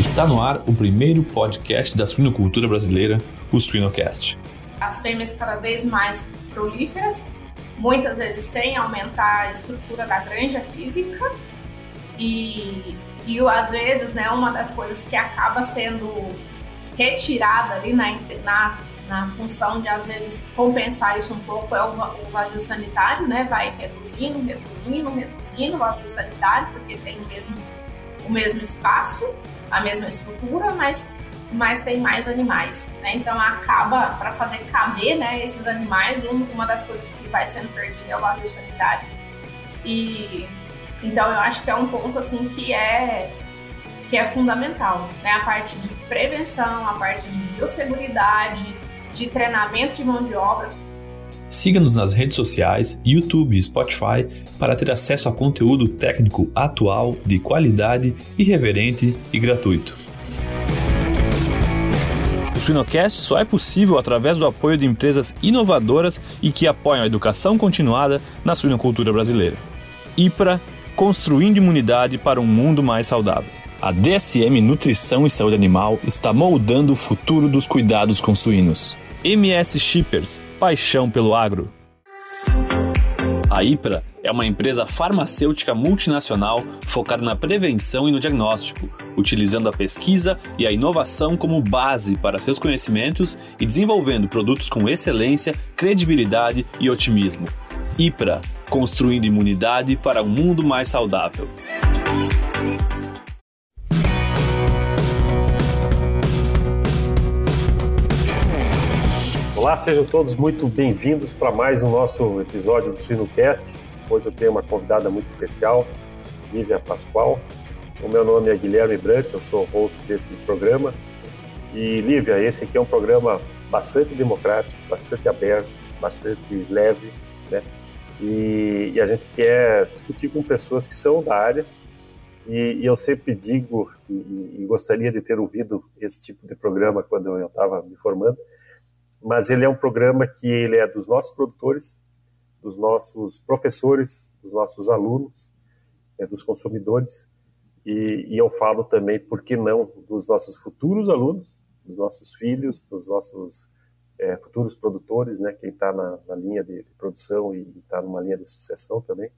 Está no ar o primeiro podcast da suinocultura brasileira, o Suinocast. As fêmeas cada vez mais prolíferas, muitas vezes sem aumentar a estrutura da granja física e, e às vezes, né, uma das coisas que acaba sendo retirada ali na, na, na função de às vezes compensar isso um pouco é o, o vazio sanitário, né? Vai reduzindo, reduzindo, reduzindo o vazio sanitário, porque tem o mesmo, o mesmo espaço, a mesma estrutura, mas, mas tem mais animais, né? Então acaba, para fazer caber né, esses animais, um, uma das coisas que vai sendo perdida é o vazio sanitário. E então eu acho que é um ponto assim que é que é fundamental, né? A parte de prevenção, a parte de biosseguridade, de treinamento de mão de obra. Siga-nos nas redes sociais, YouTube e Spotify para ter acesso a conteúdo técnico atual, de qualidade, irreverente e gratuito. O Suinocast só é possível através do apoio de empresas inovadoras e que apoiam a educação continuada na suinocultura brasileira. IPRA, construindo imunidade para um mundo mais saudável. A DSM Nutrição e Saúde Animal está moldando o futuro dos cuidados com suínos. MS Shippers, paixão pelo agro. A IPRA é uma empresa farmacêutica multinacional focada na prevenção e no diagnóstico, utilizando a pesquisa e a inovação como base para seus conhecimentos e desenvolvendo produtos com excelência, credibilidade e otimismo. IPRA, construindo imunidade para um mundo mais saudável. Olá, sejam todos muito bem-vindos para mais um nosso episódio do SuinoCast. Hoje eu tenho uma convidada muito especial, Lívia Pascoal. O meu nome é Guilherme Brant, eu sou host desse programa. E Lívia, esse aqui é um programa bastante democrático, bastante aberto, bastante leve, né? E, e a gente quer discutir com pessoas que são da área. E, e eu sempre digo, e, e gostaria de ter ouvido esse tipo de programa quando eu estava me formando, mas ele é um programa que ele é dos nossos produtores, dos nossos professores, dos nossos alunos, é, dos consumidores, e, e, eu falo também, por que não, dos nossos futuros alunos, dos nossos filhos, dos nossos é, futuros produtores, né, quem está na, na, linha de, de produção e está numa linha de sucessão também.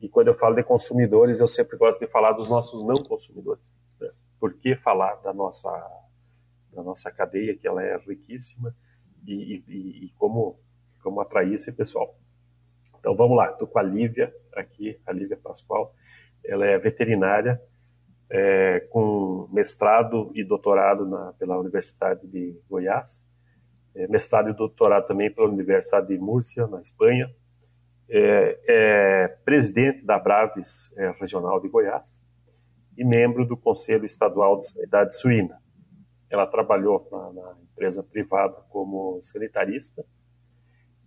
E quando eu falo de consumidores, eu sempre gosto de falar dos nossos não consumidores. Né? Por que falar da nossa, da nossa cadeia, que ela é riquíssima, e, e, e como, como atrair esse pessoal. Então vamos lá, estou com a Lívia aqui, a Lívia Pascoal. Ela é veterinária, é, com mestrado e doutorado na, pela Universidade de Goiás, é, mestrado e doutorado também pela Universidade de Múrcia, na Espanha, é, é presidente da Braves é, Regional de Goiás e membro do Conselho Estadual de Sanidade Suína. Ela trabalhou na, na empresa privada como sanitarista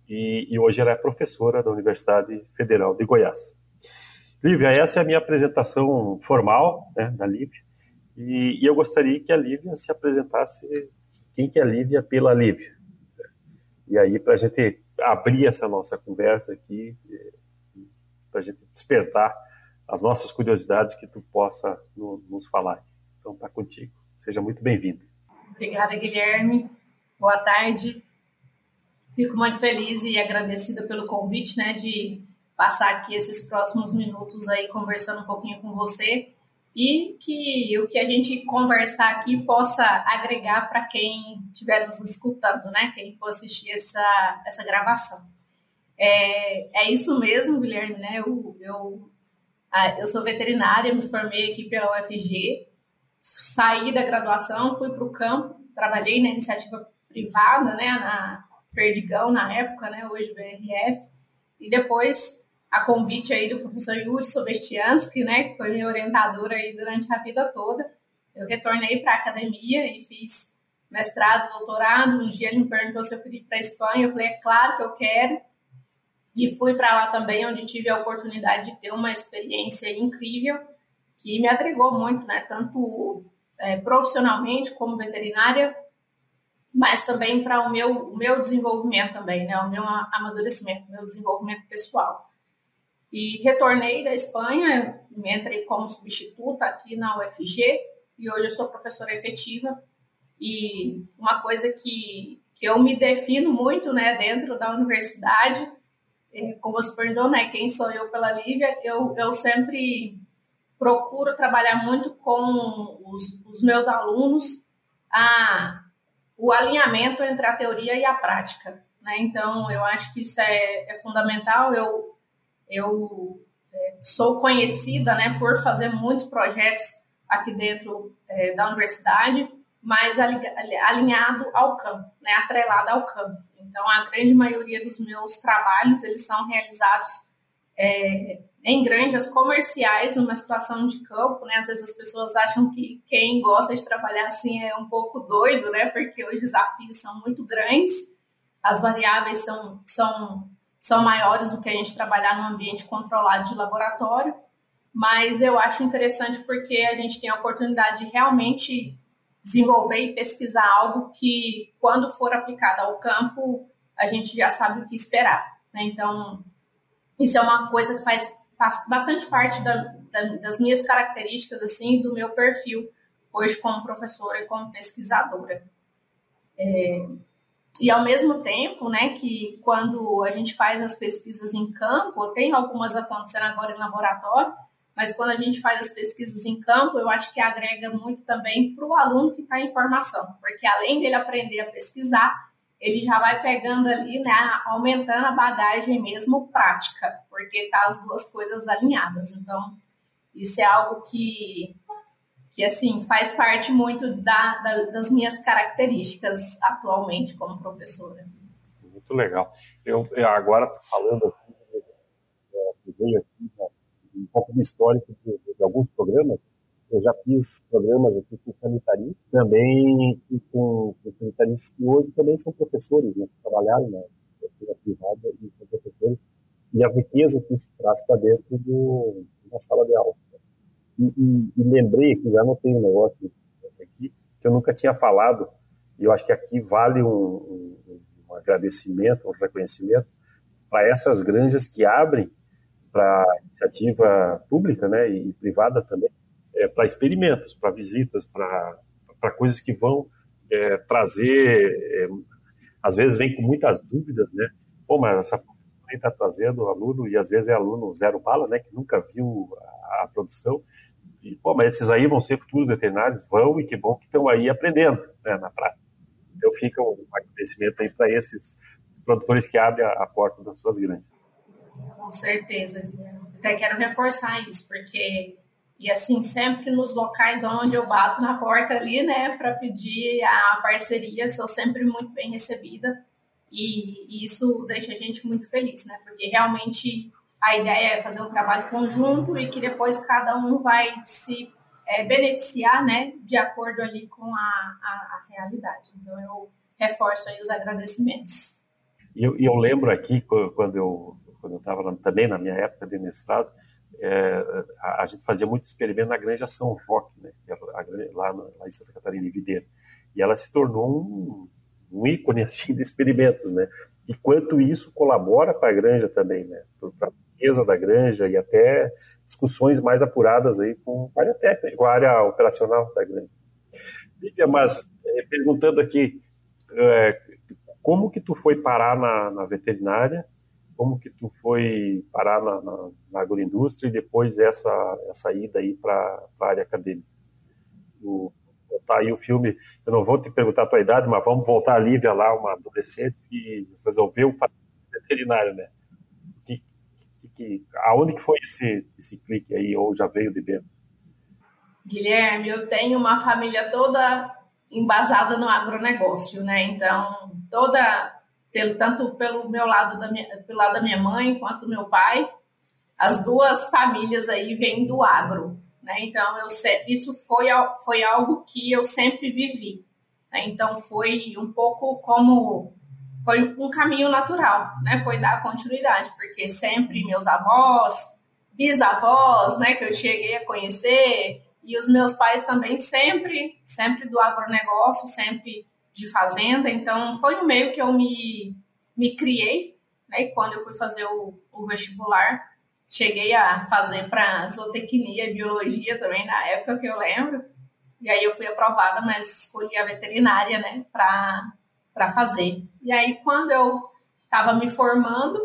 e, e, hoje ela é professora da Universidade Federal de Goiás. Lívia, essa é a minha apresentação formal né, da Lívia e, e, eu gostaria que a Lívia se apresentasse quem que é a Lívia pela Lívia. E aí para a gente abrir essa nossa conversa aqui, para a gente despertar as nossas curiosidades que tu possa no, nos falar. Então tá contigo. Seja muito bem-vindo. Obrigada, Guilherme. Boa tarde. Fico muito feliz e agradecida pelo convite, né, de passar aqui esses próximos minutos aí conversando um pouquinho com você e que o que a gente conversar aqui possa agregar para quem estiver nos escutando, né, quem for assistir essa, essa gravação. É, é isso mesmo, Guilherme, né, eu, eu, eu sou veterinária, me formei aqui pela UFG, saí da graduação, fui para o campo, trabalhei na iniciativa privada, né, na Perdigão na época, né, hoje BRF, e depois a convite aí do professor Yuri Sobestiansky, né, que foi meu orientador aí durante a vida toda, eu retornei para a academia e fiz mestrado, doutorado. Um dia ele me perguntou se eu queria ir para a Espanha, eu falei, é claro que eu quero. E fui para lá também, onde tive a oportunidade de ter uma experiência incrível que me agregou muito, né? Tanto é, profissionalmente como veterinária, mas também para o meu, o meu desenvolvimento também, né? O meu amadurecimento, o meu desenvolvimento pessoal. E retornei da Espanha, entrei como substituta aqui na UFG e hoje eu sou professora efetiva. E uma coisa que, que eu me defino muito né, dentro da universidade, é, como você perguntou, né, quem sou eu pela Lívia, eu, eu sempre procuro trabalhar muito com os, os meus alunos a, o alinhamento entre a teoria e a prática. Né? Então, eu acho que isso é, é fundamental. Eu, eu é, sou conhecida né, por fazer muitos projetos aqui dentro é, da universidade, mas alinhado ao campo, né, atrelado ao campo. Então, a grande maioria dos meus trabalhos, eles são realizados é, em granjas comerciais, numa situação de campo, né? Às vezes as pessoas acham que quem gosta de trabalhar assim é um pouco doido, né? Porque os desafios são muito grandes, as variáveis são, são, são maiores do que a gente trabalhar num ambiente controlado de laboratório, mas eu acho interessante porque a gente tem a oportunidade de realmente desenvolver e pesquisar algo que, quando for aplicado ao campo, a gente já sabe o que esperar. Né? Então, isso é uma coisa que faz bastante parte da, da, das minhas características, assim, do meu perfil, hoje como professora e como pesquisadora. É, e ao mesmo tempo, né, que quando a gente faz as pesquisas em campo, tem algumas acontecendo agora em laboratório, mas quando a gente faz as pesquisas em campo, eu acho que agrega muito também para o aluno que está em formação, porque além dele aprender a pesquisar, ele já vai pegando ali, né, aumentando a bagagem mesmo prática, porque tá as duas coisas alinhadas. Então, isso é algo que que assim faz parte muito da, da, das minhas características atualmente como professora. Muito legal. Eu, eu agora falando aqui, veio aqui um pouco do histórico de, de, alguns programas. Eu já fiz programas aqui com sanitaristas, também com, com sanitaristas que hoje também são professores, né, que trabalharam na privada e são professores, e a riqueza que isso traz para dentro do, da sala de aula. E, e, e lembrei que já não tem um negócio aqui que eu nunca tinha falado, e eu acho que aqui vale um, um, um agradecimento, um reconhecimento para essas granjas que abrem para iniciativa pública né, e privada também, é, para experimentos, para visitas, para coisas que vão é, trazer, é, às vezes vem com muitas dúvidas, né? Pô, mas essa professora está trazendo aluno, e às vezes é aluno zero bala, né, que nunca viu a, a produção, e, pô, mas esses aí vão ser futuros veterinários? Vão, e que bom que estão aí aprendendo né, na prática. Então fica um agradecimento aí para esses produtores que abrem a, a, porta das suas grandes. Com certeza. Até quero reforçar isso, porque, e assim, sempre nos locais onde eu bato na porta ali, né, para pedir a parceria, sou sempre muito bem recebida. E, e isso deixa a gente muito feliz, né, porque realmente a ideia é fazer um trabalho conjunto e que depois cada um vai se é, beneficiar, né, de acordo ali com a, a, a, realidade. Então eu reforço aí os agradecimentos. E eu, eu, lembro aqui quando eu quando eu estava também na minha época de mestrado, é, a, a, gente fazia muito experimento na Granja São Roque, né, é lá, lá em Santa Catarina, em Videira. E ela se tornou um, um ícone assim de experimentos, né? E quanto isso colabora para a granja também, né? Para riqueza da granja e até discussões mais apuradas aí com a área técnica, com a área operacional da granja. Lívia, mas é, perguntando aqui, é, como que tu foi parar na, na, veterinária, como que tu foi parar na, na, na agroindústria e depois essa, essa ida aí para a área acadêmica? O, tá aí o filme, eu não vou te perguntar a tua idade, mas vamos voltar a Lívia lá, uma adolescente que resolveu fazer veterinário, né? que aonde que foi esse esse clique aí ou já veio de dentro? Guilherme, eu tenho uma família toda embasada no agronegócio, né? Então, toda pelo tanto pelo meu lado da minha, pelo lado da minha mãe quanto do meu pai, as duas famílias aí vêm do agro, né? Então, eu isso foi foi algo que eu sempre vivi, né? Então, foi um pouco como foi um caminho natural, né? Foi dar continuidade, porque sempre meus avós, bisavós, né, que eu cheguei a conhecer, e os meus pais também sempre, sempre do agronegócio, sempre de fazenda, então foi no meio que eu me, me criei, né? E quando eu fui fazer o, o vestibular, cheguei a fazer para zootecnia e biologia também na época que eu lembro. E aí eu fui aprovada, mas escolhi a veterinária, né, para fazer. E aí quando eu estava me formando,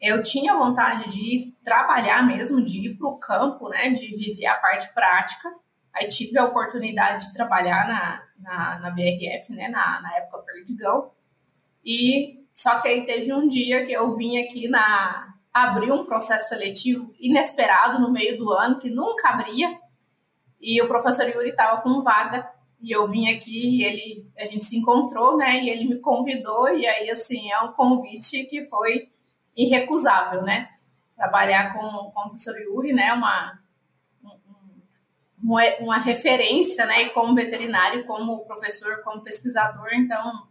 eu tinha vontade de trabalhar mesmo, de ir para o campo, né, de viver a parte prática. Aí tive a oportunidade de trabalhar na, na, na BRF, né, na, na época Perdigão. E só que aí teve um dia que eu vim aqui na abrir um processo seletivo inesperado no meio do ano que nunca abria. E o professor Yuri estava com vaga e eu vim aqui e ele a gente se encontrou, né? E ele me convidou e aí assim é um convite que foi irrecusável, né? Trabalhar com, com o professor Yuri, né? Uma, uma, uma referência, né? Como veterinário, como professor, como pesquisador, então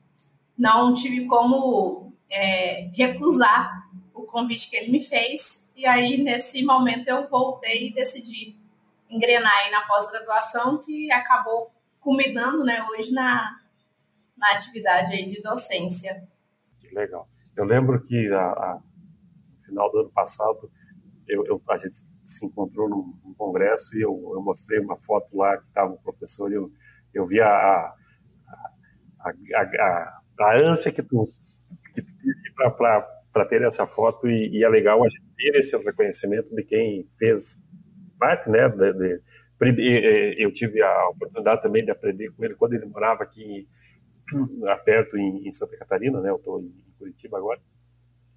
não tive como é, recusar o convite que ele me fez. E aí, nesse momento, eu voltei e decidi engrenar aí na pós-graduação, que acabou culminando né, hoje na, na atividade aí de docência. Legal. Eu lembro que a, a final do ano passado, eu, eu, a gente se encontrou num, num congresso e eu, eu, mostrei uma foto lá que estava o professor e eu, eu vi a, a, a, a, ânsia que tu, que para ter essa foto e, e, é legal a gente ter esse reconhecimento de quem fez parte, né, de, de, eu tive a oportunidade também de aprender com ele quando ele morava aqui perto em, em Santa Catarina, né? Eu estou em Curitiba agora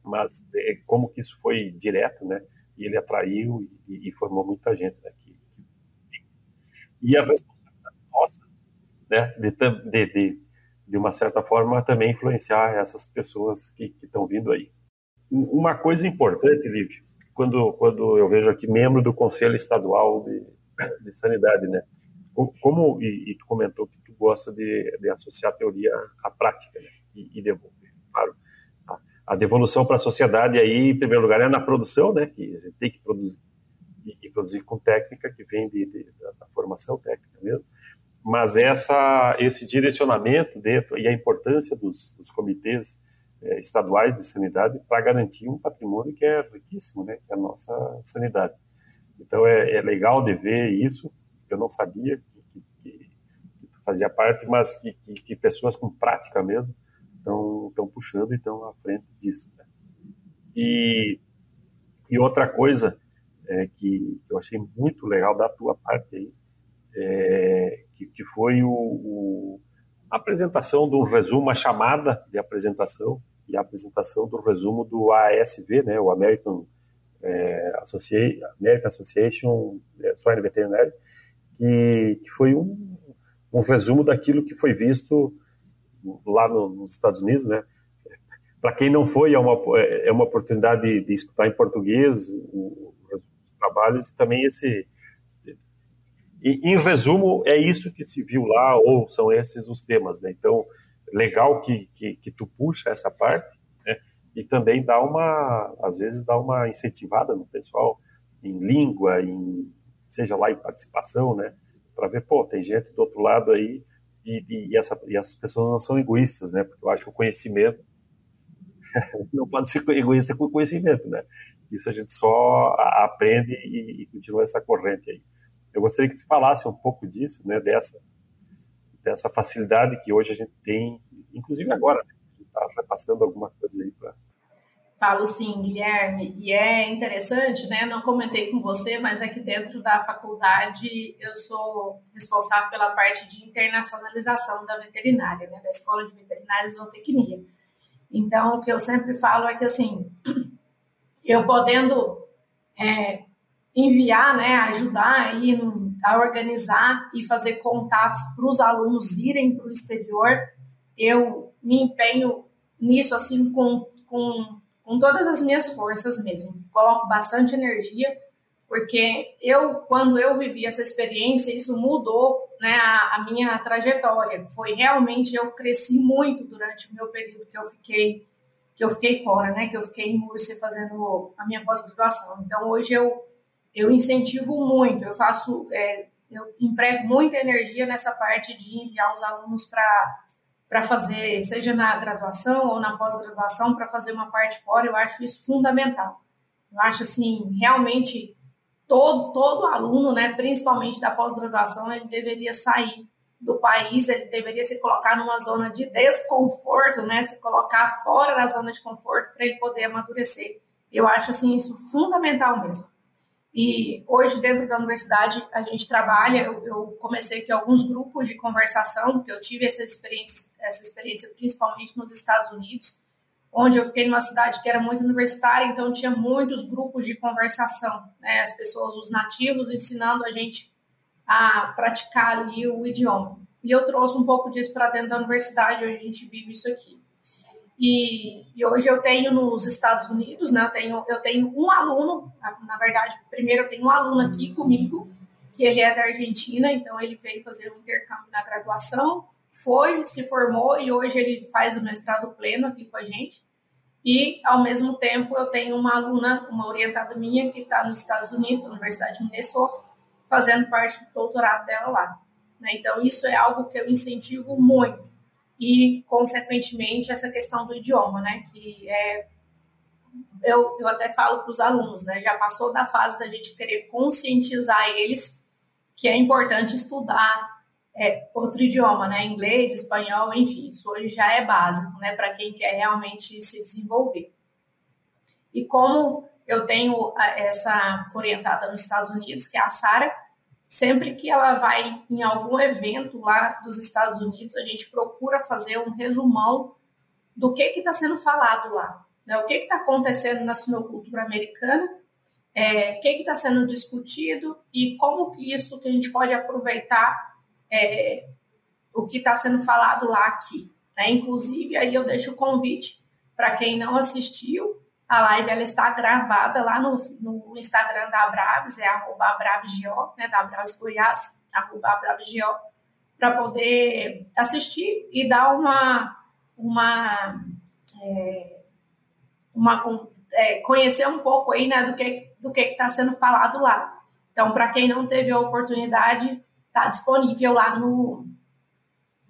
mas é, como que isso foi direto, né? E ele atraiu e, e formou muita gente, né? Que, que... E a responsabilidade nossa, né? De, de, de, de, uma certa forma também influenciar essas pessoas que estão vindo aí. Uma coisa importante, Lívia, quando quando eu vejo aqui membro do Conselho Estadual de, de Sanidade, né? Como e, e, tu comentou que tu gosta de, de associar a teoria à prática né? e, e devolver. Claro, a devolução para a sociedade aí, em primeiro lugar, é na produção, né, que a gente tem que produzir e, produzir com técnica que vem de, de, da formação técnica mesmo, mas essa esse direcionamento dentro e a importância dos, dos comitês é, estaduais de sanidade para garantir um patrimônio que é riquíssimo, né, que é a nossa sanidade. Então é, é legal de ver isso. Eu não sabia que, que, que, fazia parte, mas que, que pessoas com prática mesmo estão puxando e estão à frente disso. Né? E, e outra coisa é, que eu achei muito legal da tua parte aí, é, que, que foi o, o, a apresentação do resumo, a chamada de apresentação e a apresentação do resumo do ASV, né, o American, é, Association, American Association é, Veterinary, que, que foi um, um resumo daquilo que foi visto lá no, nos Estados Unidos, né? Para quem não foi, é uma, é uma oportunidade de, de escutar em português o, os trabalhos e também esse. E, em resumo, é isso que se viu lá, ou são esses os temas, né? Então, legal que, que, que tu puxa essa parte, né? E também dá uma, às vezes, dá uma incentivada no pessoal em língua, em, seja lá em participação, né? Para ver, pô, tem gente do outro lado aí e, e, essa, e essas pessoas não são egoístas, né? Porque eu acho que o conhecimento não pode ser egoísta com o conhecimento, né? Isso a gente só aprende e, e, continua essa corrente aí. Eu gostaria que tu falasse um pouco disso, né? Dessa, dessa facilidade que hoje a gente tem, inclusive agora, né? a gente está repassando alguma coisa aí para Falo sim, Guilherme, e é interessante, né? Não comentei com você, mas aqui dentro da faculdade eu sou responsável pela parte de internacionalização da veterinária, né? Da Escola de Veterinária e Zootecnia. Então, o que eu sempre falo é que, assim, eu podendo é, enviar, né, ajudar aí a organizar e fazer contatos para os alunos irem para o exterior, eu me empenho nisso, assim, com, com com todas as minhas forças mesmo. Coloco bastante energia, porque eu, quando eu vivi essa experiência, isso mudou né, a, a, minha trajetória. Foi realmente, eu cresci muito durante o meu período que eu fiquei que eu fiquei fora, né, que eu fiquei em Múrcia fazendo a minha pós-graduação. Então, hoje eu, eu incentivo muito, eu faço, é, eu emprego muita energia nessa parte de enviar os alunos para para fazer, seja na graduação ou na pós-graduação, para fazer uma parte fora, eu acho isso fundamental. Eu acho assim, realmente todo, todo aluno, né, principalmente da pós-graduação, ele deveria sair do país, ele deveria se colocar numa zona de desconforto, né, se colocar fora da zona de conforto para ele poder amadurecer. Eu acho assim isso fundamental mesmo. E hoje dentro da universidade a gente trabalha, eu, eu comecei aqui alguns grupos de conversação, porque eu tive essa experiência, essa experiência principalmente nos Estados Unidos, onde eu fiquei numa cidade que era muito universitária, então tinha muitos grupos de conversação, né, as pessoas, os nativos ensinando a gente a praticar ali o idioma. E eu trouxe um pouco disso para dentro da universidade, hoje a gente vive isso aqui. E, e, hoje eu tenho nos Estados Unidos, né, eu tenho, eu tenho um aluno, na verdade, primeiro eu tenho um aluno aqui comigo, que ele é da Argentina, então ele veio fazer um intercâmbio na graduação, foi, se formou e hoje ele faz o mestrado pleno aqui com a gente. E, ao mesmo tempo, eu tenho uma aluna, uma orientada minha, que está nos Estados Unidos, na Universidade de Minnesota, fazendo parte do doutorado dela lá. Né? Então, isso é algo que eu incentivo muito. E, consequentemente, essa questão do idioma, né? que é. Eu, eu até falo para os alunos, né? já passou da fase da gente querer conscientizar eles que é importante estudar é, outro idioma, né? Inglês, espanhol, enfim, isso hoje já é básico, né? Para quem quer realmente se desenvolver. E como eu tenho essa orientada nos Estados Unidos, que é a Sara, sempre que ela vai em algum evento lá dos Estados Unidos, a gente procura fazer um resumão do que está sendo falado lá, né? o que está acontecendo na sinocultura americana, é, o que está sendo discutido e como que isso que a gente pode aproveitar é, o que está sendo falado lá aqui. Né? Inclusive, aí eu deixo o convite para quem não assistiu, a live ela está gravada lá no, no Instagram da Abraves, é arroba AbravesGO, né, da Abraves Goiás, arroba AbravesGO, para poder assistir e dar uma, uma, é, uma um, é, conhecer um pouco aí, né, do que do que está sendo falado lá. Então, para quem não teve a oportunidade, está disponível lá no,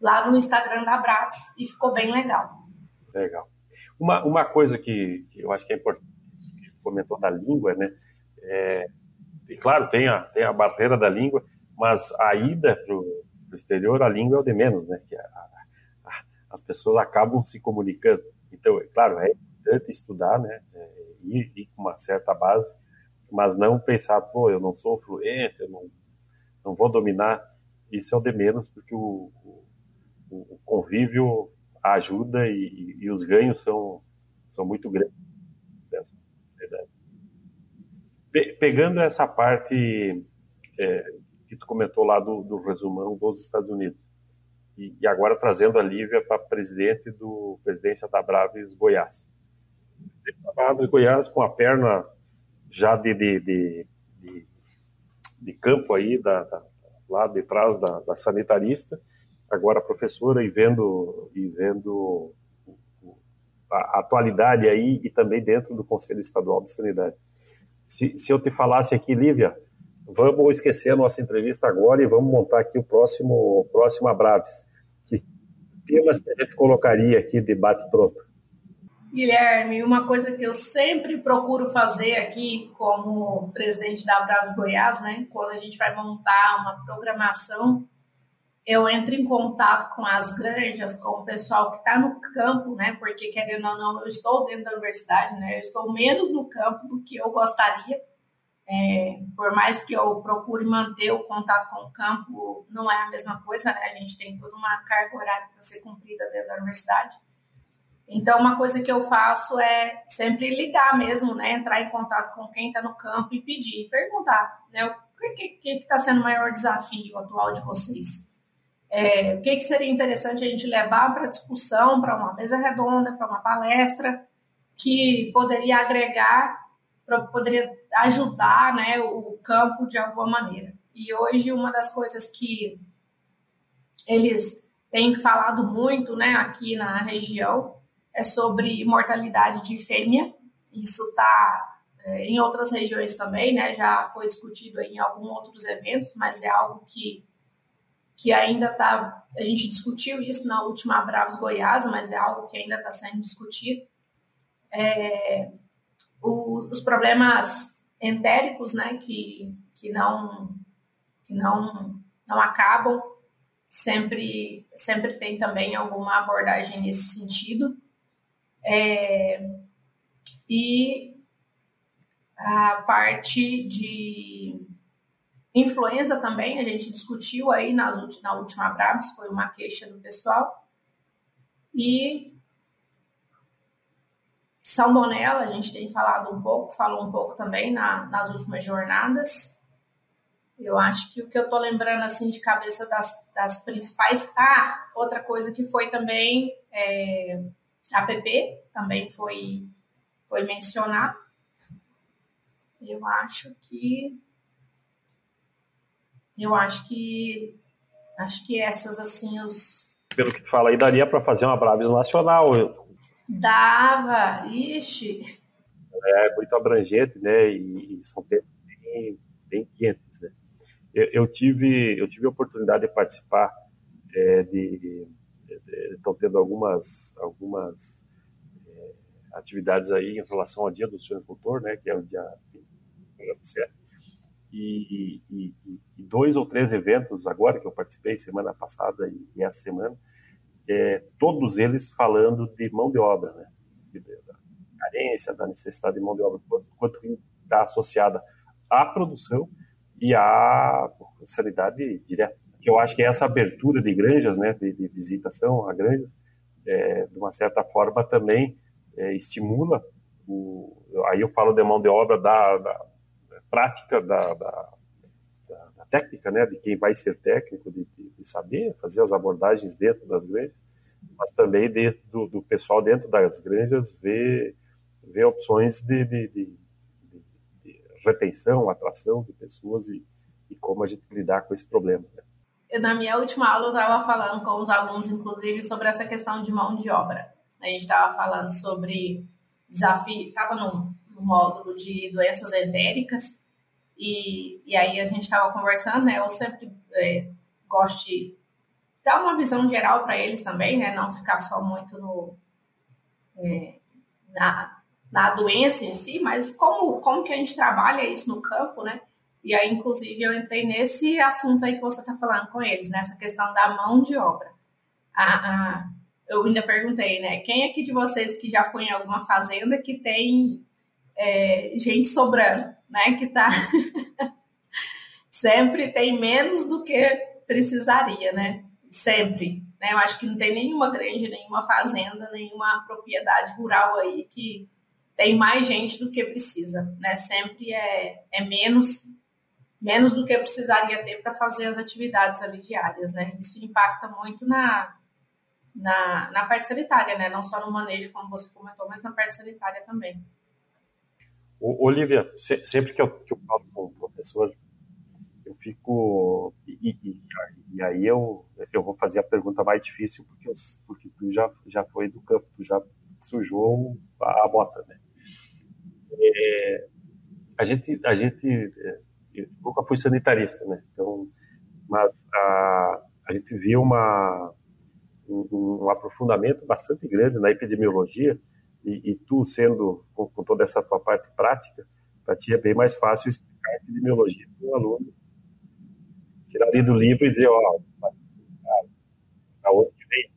lá no Instagram da Abraves e ficou bem legal. Legal. Uma, uma coisa que, que eu acho que é importante, que comentou da língua, né? É, e claro, tem a, tem a barreira da língua, mas a ida para o exterior, a língua é o de menos, né? Que a, a, as pessoas acabam se comunicando. Então, é claro, é importante estudar, né? É, ir, ir com uma certa base, mas não pensar, pô, eu não sou fluente, eu não não vou dominar, isso é o de menos, porque o, o, o convívio ajuda e, e, os ganhos são, são muito grandes. Pe, pegando essa parte é, que tu comentou lá do, do resumão dos Estados Unidos, e, e agora trazendo a Lívia para presidente do presidência da Braves Goiás. A Braves Goiás com a perna já de, de, de, de de campo aí, da, da lá de trás da, da, sanitarista, agora professora e vendo, e vendo a, atualidade aí e também dentro do Conselho Estadual de Sanidade. Se, se eu te falasse aqui, Lívia, vamos esquecer a nossa entrevista agora e vamos montar aqui o próximo, próximo Abraves. Que temas que a gente colocaria aqui, debate pronto? Guilherme, uma coisa que eu sempre procuro fazer aqui como presidente da Bravos Goiás, né, quando a gente vai montar uma programação, eu entro em contato com as granjas, com o pessoal que está no campo, né, porque querendo ou não, eu estou dentro da universidade, né, eu estou menos no campo do que eu gostaria, é, por mais que eu procure manter o contato com o campo, não é a mesma coisa, né, a gente tem toda uma carga horária para ser cumprida dentro da universidade. Então, uma coisa que eu faço é sempre ligar mesmo, né? Entrar em contato com quem está no campo e pedir, perguntar, né? O que está sendo o maior desafio atual de vocês? É, o que, que seria interessante a gente levar para discussão, para uma mesa redonda, para uma palestra, que poderia agregar, poderia ajudar né, o campo de alguma maneira. E hoje, uma das coisas que eles têm falado muito né, aqui na região é sobre mortalidade de fêmea. Isso está é, em outras regiões também, né? Já foi discutido em alguns outros eventos, mas é algo que, que ainda está. A gente discutiu isso na última Bravos Goiás, mas é algo que ainda está sendo discutido. É, o, os problemas entéricos, né, que, que não que não não acabam, sempre sempre tem também alguma abordagem nesse sentido. É, e a parte de influenza também, a gente discutiu aí nas, na última Brabs, foi uma queixa do pessoal. E Salmonella, a gente tem falado um pouco, falou um pouco também na, nas últimas jornadas. Eu acho que o que eu tô lembrando assim de cabeça das, das principais. Ah, outra coisa que foi também é, APP, também foi, foi mencionado. Eu acho que. Eu acho que. Acho que essas, assim, os. Pelo que tu fala aí, daria para fazer uma Braves nacional, Dava, ixi. É muito abrangente, né? E, e são temas bem, bem quentes, né? Eu, eu, tive, eu tive a oportunidade de participar é, de, estão tendo algumas algumas é, atividades aí em relação ao Dia do Suinocultor, né? Que é o dia e, e, e, dois ou três eventos agora que eu participei semana passada e, essa semana é, todos eles falando de mão de obra, né? da carência, da necessidade de mão de obra, quanto está associada à produção e à sanidade direta. Que eu acho que essa abertura de granjas, né, de, de visitação a granjas, é, de uma certa forma também é, estimula o, aí eu falo de mão de obra da, da prática da, da, da, técnica, né, de quem vai ser técnico, de, de, de, saber fazer as abordagens dentro das granjas, mas também de, do, do, pessoal dentro das granjas ver, ver opções de, de, de, retenção, atração de pessoas e, e, como a gente lidar com esse problema. Né? Na minha última aula, eu estava falando com os alunos, inclusive, sobre essa questão de mão de obra. A gente estava falando sobre desafio, estava no, no módulo de doenças entéricas, e, e aí a gente estava conversando, né? Eu sempre é, gosto de dar uma visão geral para eles também, né? Não ficar só muito no, é, na, na doença em si, mas como, como que a gente trabalha isso no campo, né? E aí, inclusive, eu entrei nesse assunto aí que você está falando com eles, nessa questão da mão de obra. A, a, eu ainda perguntei, né? Quem aqui de vocês que já foi em alguma fazenda que tem é, gente sobrando? Né? Que tá sempre tem menos do que precisaria, né? Sempre. Né? Eu acho que não tem nenhuma grande, nenhuma fazenda, nenhuma propriedade rural aí que tem mais gente do que precisa, né? Sempre é, é menos menos do que precisaria ter para fazer as atividades ali diárias, né? Isso impacta muito na, na, na parte sanitária, né? Não só no manejo, como você comentou, mas na parte sanitária também. Olivia, sempre que eu, que eu falo com o professor, eu fico. E, e, e, aí eu, eu vou fazer a pergunta mais difícil, porque, eu, porque tu já, já foi do campo, tu já sujou a, a bota, né? É, a gente. A gente é, eu nunca fui sanitarista, né? Então, mas a, a gente viu uma, um, um aprofundamento bastante grande na epidemiologia e, e tu sendo com, com, toda essa tua parte prática, para ti é bem mais fácil explicar a epidemiologia para um aluno, tirar ali do livro e dizer, ó, oh, para outro que vem.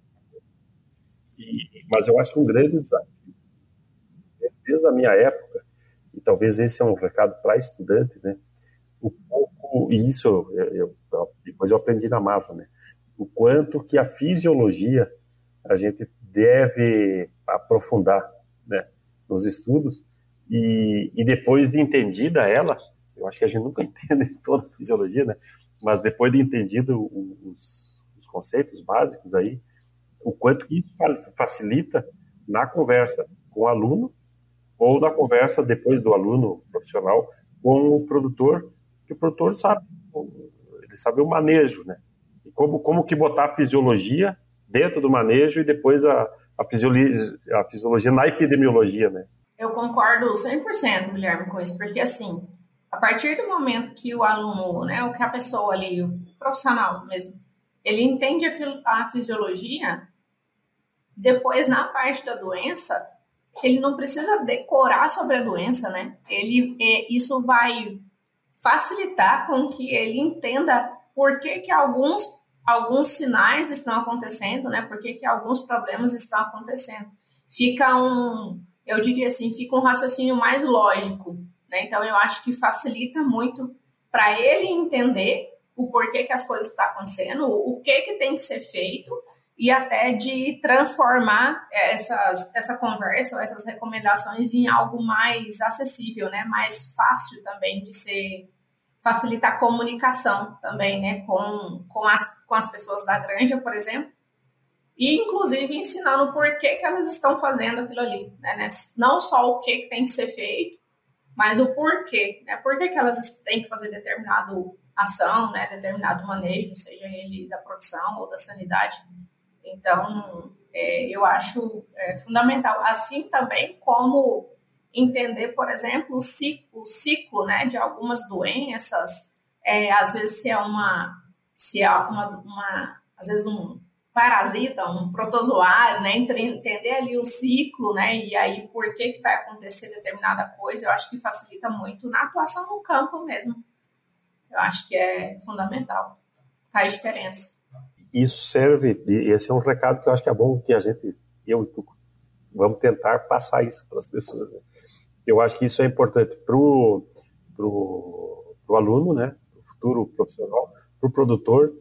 E, mas eu acho que um grande desafio, desde a minha época, e talvez esse é um recado para estudante, né? O pouco, e isso eu, eu, depois eu aprendi na marra, né? O quanto que a fisiologia a gente deve aprofundar né, nos estudos, e, e depois de entendida ela, eu acho que a gente nunca entende toda a fisiologia, né, mas depois de entendido os, os conceitos básicos aí, o quanto que isso facilita na conversa com o aluno ou na conversa depois do aluno profissional com o produtor, que o produtor sabe, ele sabe o manejo, né? E como, como que botar a fisiologia dentro do manejo e depois a, a fisiologia, a fisiologia na epidemiologia, né? Eu concordo 100%, Guilherme, com isso, porque assim, a partir do momento que o aluno, né, o que a pessoa ali, o profissional mesmo, ele entende a, fisiologia, depois na parte da doença, ele não precisa decorar sobre a doença, né? Ele, é, isso vai facilitar com que ele entenda por que, que alguns, alguns sinais estão acontecendo, né? Por que, que alguns problemas estão acontecendo. Fica um, eu diria assim, fica um raciocínio mais lógico, né? Então eu acho que facilita muito para ele entender o porquê que as coisas estão acontecendo, o que que tem que ser feito e até de transformar essas, essa conversa ou essas recomendações em algo mais acessível, né? Mais fácil também de ser facilitar a comunicação também, né? Com, com, as, com as pessoas da granja, por exemplo, e inclusive ensinando por que, que elas estão fazendo aquilo ali, né? Não só o que, que tem que ser feito, mas o porquê, né? Por que, que elas têm que fazer determinado ação, né? Determinado manejo, seja ele da produção ou da sanidade então, é, eu acho é, fundamental. Assim também como entender, por exemplo, o ciclo, o ciclo né, de algumas doenças, é, às vezes se é uma, se é uma, uma, às vezes um parasita, um protozoário, né, entender ali o ciclo, né, e aí por que, que vai acontecer determinada coisa, eu acho que facilita muito na atuação no campo mesmo. Eu acho que é fundamental, faz diferença isso serve, e esse é um recado que eu acho que é bom que a gente, eu e tu, vamos tentar passar isso para as pessoas. Né? Eu acho que isso é importante para o pro, pro aluno, né, o futuro profissional, para o produtor,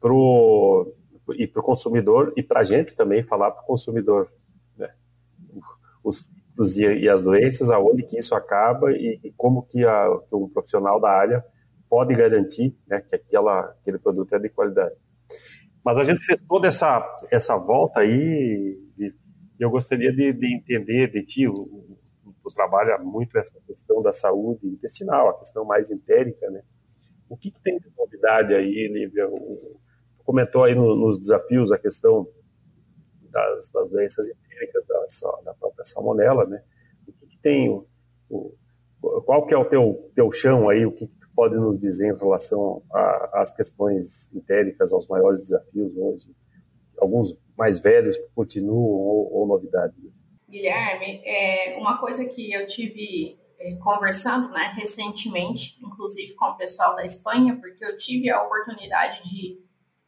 pro, e para o consumidor, e para a gente também falar para o consumidor né? os ciclos e, as doenças, aonde que isso acaba e, e como que, a, que um profissional da área pode garantir né, que aquela, aquele produto é de qualidade. Mas a gente fez toda essa, essa volta aí e eu gostaria de, de entender de ti, o, o trabalha muito essa questão da saúde intestinal, a questão mais entérica, né? O que, que tem de novidade aí, Lívia? O, comentou aí no, nos desafios a questão das, das doenças entéricas da, da, própria salmonela, né? O que, que tem, o, o, qual que é o teu, teu chão aí, o que, que pode nos dizer em relação às questões entéricas, aos maiores desafios hoje? Alguns mais velhos continuam ou, ou novidades? Guilherme, é uma coisa que eu tive conversando né, recentemente, inclusive com o pessoal da Espanha, porque eu tive a oportunidade de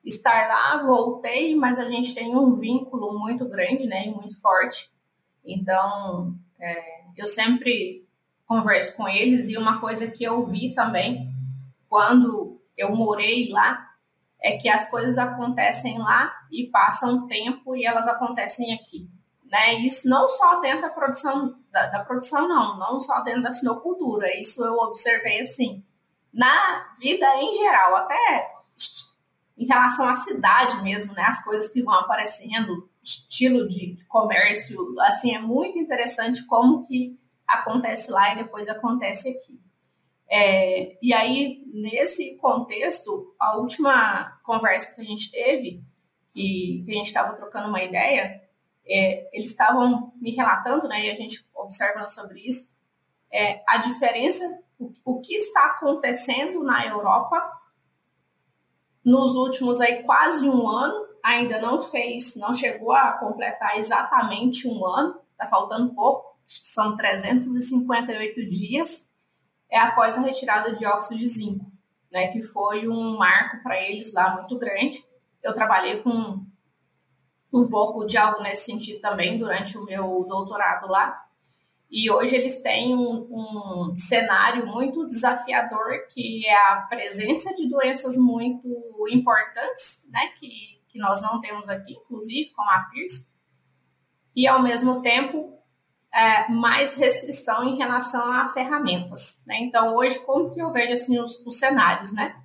estar lá, voltei, mas a gente tem um vínculo muito grande né, e muito forte. Então, é, eu sempre converso com eles e uma coisa que eu vi também quando eu morei lá é que as coisas acontecem lá e passam um tempo e elas acontecem aqui. Né? Isso não só dentro da produção, da, da, produção não, não só dentro da sinocultura, isso eu observei assim, na vida em geral, até em relação à cidade mesmo, né? As coisas que vão aparecendo, estilo de, de comércio, assim, é muito interessante como que acontece lá e depois acontece aqui. É, e aí, nesse contexto, a última conversa que a gente teve, que, que a gente estava trocando uma ideia, é, eles estavam me relatando, né, e a gente observando sobre isso, é, a diferença, o, o que está acontecendo na Europa nos últimos aí quase um ano, ainda não fez, não chegou a completar exatamente um ano, está faltando pouco, são 358 dias, é após a retirada de óxido de zinco, né, que foi um marco para eles lá muito grande. Eu trabalhei com um pouco de algo nesse sentido também durante o meu doutorado lá. E hoje eles têm um, um, cenário muito desafiador, que é a presença de doenças muito importantes, né, que, que nós não temos aqui, inclusive, como a PIRS, e ao mesmo tempo é, mais restrição em relação a ferramentas. Né? Então, hoje, como que eu vejo assim, os, os, cenários? Né?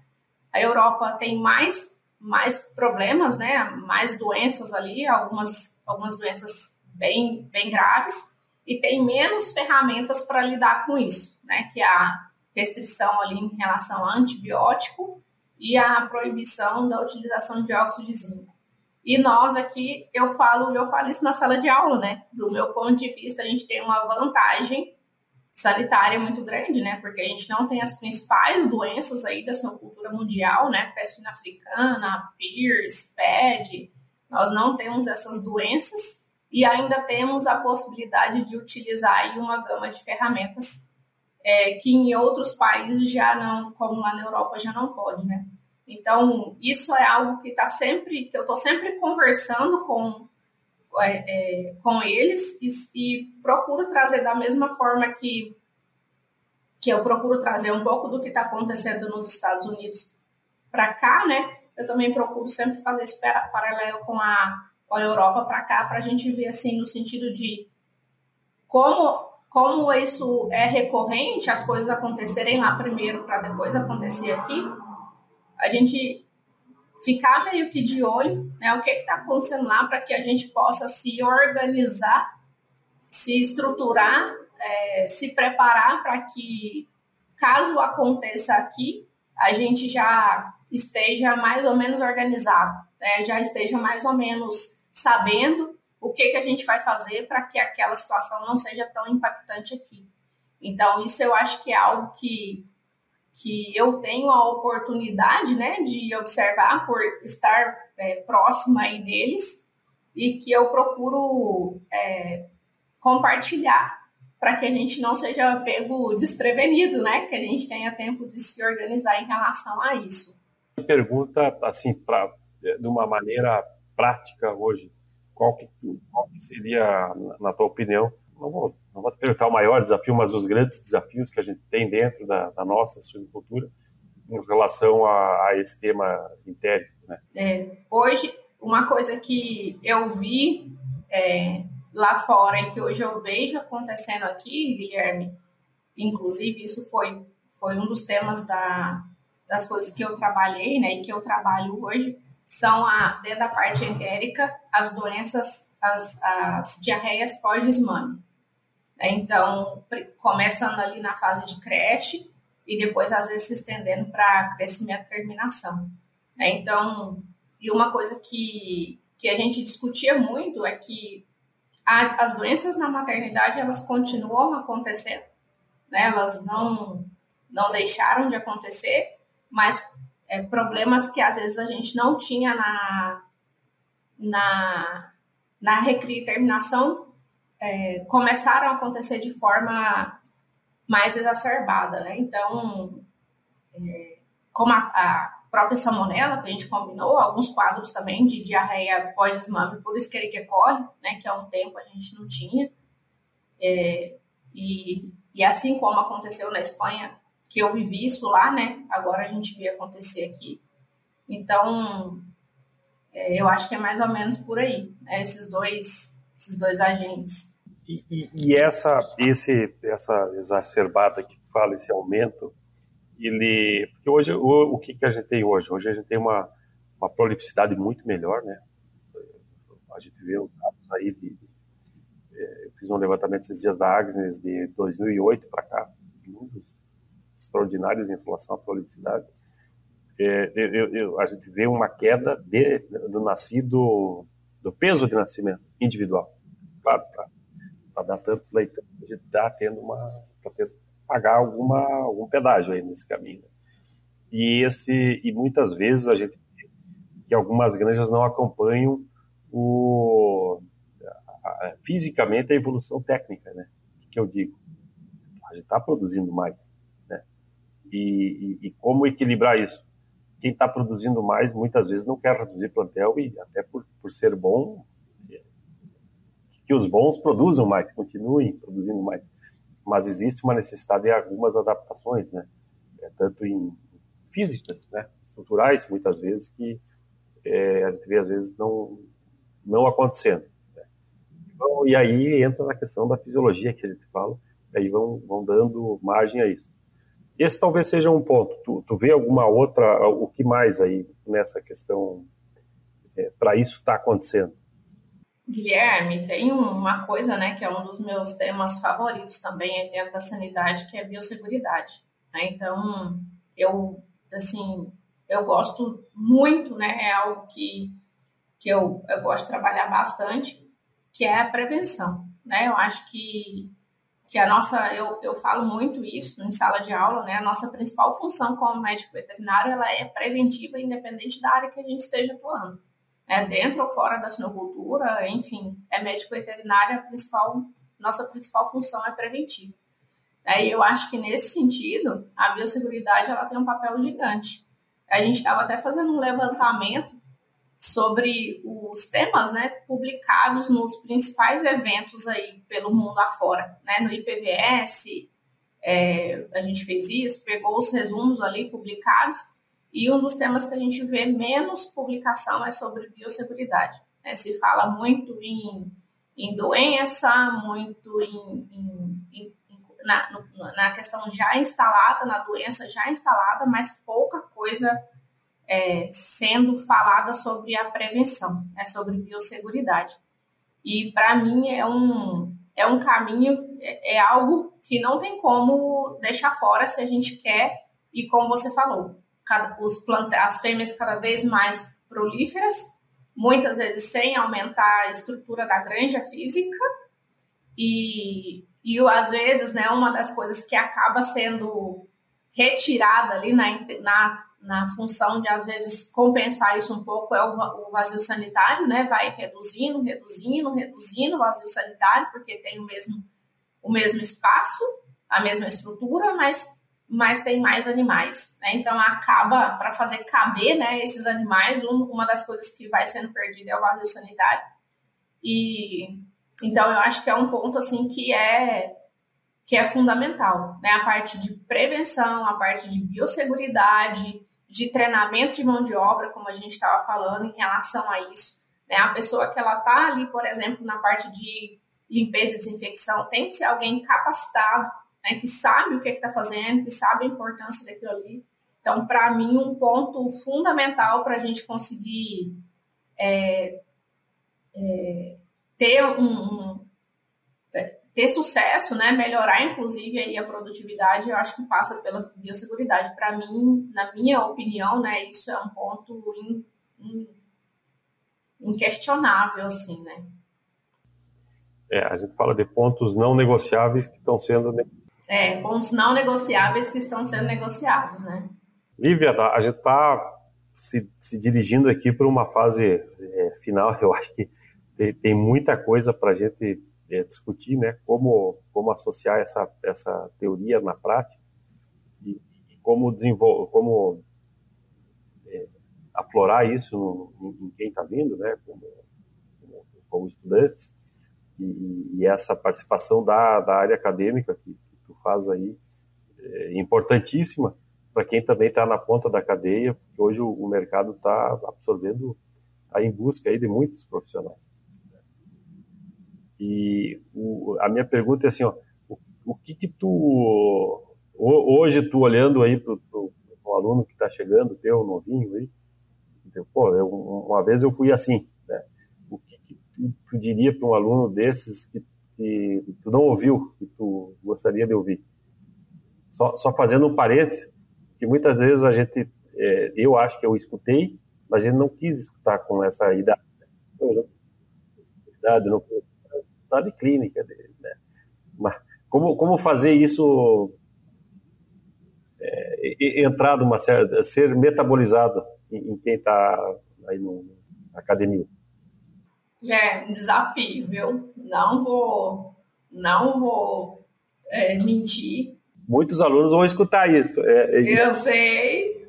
A Europa tem mais, mais problemas, né? mais doenças ali, algumas, algumas doenças bem, bem graves, e tem menos ferramentas para lidar com isso, né? que é a restrição ali em relação a antibiótico e a proibição da utilização de óxido de zinco. E nós aqui, eu falo, eu falo isso na sala de aula, né? Do meu ponto de vista, a gente tem uma vantagem sanitária muito grande, né? Porque a gente não tem as principais doenças aí da sinocultura mundial, né? Peste africana, PIRS, PED. Nós não temos essas doenças. e ainda temos a possibilidade de utilizar aí uma gama de ferramentas é, que em outros países já não, como lá na Europa, já não pode, né? Então, isso é algo que está sempre, que eu estou sempre conversando com, é, é, com eles e, e, procuro trazer da mesma forma que, que eu procuro trazer um pouco do que está acontecendo nos Estados Unidos para cá, né? Eu também procuro sempre fazer esse paralelo com a, com a Europa para cá, para a gente ver assim no sentido de como como isso é recorrente, as coisas acontecerem lá primeiro para depois acontecer aqui, a gente ficar meio que de olho, né, o que está acontecendo lá para que a gente possa se organizar, se estruturar, é, se preparar para que, caso aconteça aqui, a gente já esteja mais ou menos organizado, né, já esteja mais ou menos sabendo o que, que a gente vai fazer para que aquela situação não seja tão impactante aqui. Então, isso eu acho que é algo que, que eu tenho a oportunidade né, de observar por estar é, próxima aí deles e que eu procuro é, compartilhar para que a gente não seja pego desprevenido, né? Que a gente tenha tempo de se organizar em relação a isso. Pergunta, assim, pra, de uma maneira prática hoje, qual que, qual que seria, na tua opinião, não vou, não vou te perguntar o maior desafio, mas os grandes desafios que a gente tem dentro da, da nossa suinocultura em relação a, a esse tema entérico, né? É, hoje, uma coisa que eu vi é, lá fora e que hoje eu vejo acontecendo aqui, Guilherme, inclusive isso foi, foi um dos temas da, das coisas que eu trabalhei, né, e que eu trabalho hoje, são, a, dentro da parte entérica, as doenças, as, as diarreias pós-desmame. Né? Então, começando ali na fase de creche e depois, às vezes, se estendendo para crescimento e terminação. Né? Então, e uma coisa que, que a gente discutia muito é que a, as doenças na maternidade, elas continuam acontecendo, né? elas não, não deixaram de acontecer, mas é, problemas que às vezes a gente não tinha na, na, na terminação é, começaram a acontecer de forma mais exacerbada, né? Então, é, como a, a, própria salmonela, que a gente combinou, alguns quadros também de diarreia pós-desmame por Escherichia coli, né? Que há um tempo a gente não tinha. É, e, e assim como aconteceu na Espanha, que eu vivi isso lá, né? Agora a gente vê acontecer aqui. Então, é, eu acho que é mais ou menos por aí, né? esses dois, esses dois agentes. E, e, essa, esse, essa exacerbada que fala, esse aumento, ele, porque hoje o, o que, que a gente tem hoje? Hoje a gente tem uma, uma prolificidade muito melhor, né? A gente vê os dados aí de, de é, eu fiz um levantamento esses dias da Agnes de 2008 para cá, números extraordinários em relação à prolificidade. É, eu, eu, a gente vê uma queda de, do nascido, do peso de nascimento individual. Claro, para dar tanto leitão, a gente está tendo uma. Tá tendo pagar alguma, algum pedágio aí nesse caminho. E, esse, e muitas vezes a gente que algumas granjas não acompanham o, a, a, fisicamente a evolução técnica, né? Que eu digo. A gente está produzindo mais e, e, e como equilibrar isso. Quem está produzindo mais muitas vezes não quer reduzir plantel e até por, por ser bom, os bons produzam mais, continuem produzindo mais. Mas existe uma necessidade de algumas adaptações, né? É, tanto em físicas, né? estruturais, muitas vezes, que é, a gente vê às vezes não, não acontecendo. Né? Então, e aí entra na questão da fisiologia que a gente fala, aí vão, vão dando margem a isso. Esse talvez seja um ponto. Tu, tu vê alguma outra, o que mais aí nessa questão é, para isso estar tá acontecendo? Guilherme, tem uma coisa, né, que é um dos meus temas favoritos também dentro da sanidade, que é biosseguridade. Né? Então, eu, assim, eu gosto muito, né, é algo que, que eu, eu gosto de trabalhar bastante, que é a prevenção, né? Eu acho que que a nossa, eu, eu falo muito isso em sala de aula, né? A nossa principal função como médico veterinário, ela é preventiva, independente da área que a gente esteja atuando. É dentro ou fora da sinocultura, enfim, é médico veterinário, a principal, nossa principal função é preventiva. É, e eu acho que nesse sentido, a biosseguridade ela tem um papel gigante. A gente estava até fazendo um levantamento sobre os temas né, publicados nos principais eventos aí pelo mundo afora. Né? No IPVS, é, a gente fez isso, pegou os resumos ali publicados, e um dos temas que a gente vê menos publicação é sobre biosseguridade. Né? Se fala muito em, em doença, muito em, em, em na, na questão já instalada, na doença já instalada, mas pouca coisa é, sendo falada sobre a prevenção, né, sobre biosseguridade. E para mim é um, é um caminho, é, é, algo que não tem como deixar fora se a gente quer, e como você falou, cada, os as fêmeas cada vez mais prolíferas, muitas vezes sem aumentar a estrutura da granja física, e, e às vezes, né, uma das coisas que acaba sendo retirada ali na, na na função de, às vezes, compensar isso um pouco, é o, vazio sanitário, né? Vai reduzindo, reduzindo, reduzindo o vazio sanitário, porque tem o mesmo, o mesmo espaço, a mesma estrutura, mas, mas tem mais animais, né? Então, acaba, para fazer caber né, esses animais, um, uma das coisas que vai sendo perdida é o vazio sanitário. E, então, eu acho que é um ponto, assim, que é que é fundamental, né? A parte de prevenção, a parte de biosseguridade, de treinamento de mão de obra, como a gente estava falando, em relação a isso. Né? A pessoa que ela está ali, por exemplo, na parte de limpeza e desinfecção, tem que ser alguém capacitado, né? que sabe o que está fazendo, que sabe a importância daquilo ali. Então, para mim, um ponto fundamental para a gente conseguir é, é, ter um, um ter sucesso, né, melhorar inclusive aí a produtividade, eu acho que passa pela biosseguridade. Para mim, na minha opinião, né, isso é um ponto in, in, inquestionável, assim, né. É, a gente fala de pontos não negociáveis que estão sendo... É, pontos não negociáveis que estão sendo negociados, né. Lívia, tá, a gente está se, se, dirigindo aqui para uma fase é, final, eu acho que tem, tem muita coisa para a gente é, discutir né, como, como associar essa, essa teoria na prática e, e como desenvolver, como é, aflorar isso no, em quem está vindo, né, como, como, estudantes, e, e, essa participação da, da área acadêmica que, faz aí é importantíssima para quem também está na ponta da cadeia, porque hoje o, o mercado está absorvendo, está em busca aí de muitos profissionais. E o, a minha pergunta é assim, ó, o, o que que tu hoje tu olhando aí para o aluno que está chegando, teu novinho aí, então, pô, eu, uma vez eu fui assim, né? O que, que tu, tu, diria para um aluno desses que, que, tu não ouviu, que tu gostaria de ouvir? Só, só fazendo um parênteses, que muitas vezes a gente, é, eu acho que eu escutei, mas a gente não quis escutar com essa idade. Né? idade, não de clínica dele, né? Mas como, como fazer isso é, entrar numa certa, ser metabolizado em, em quem está aí no, na academia? É um desafio, viu? Não vou, não vou é, mentir. Muitos alunos vão escutar isso. É, é Eu sei,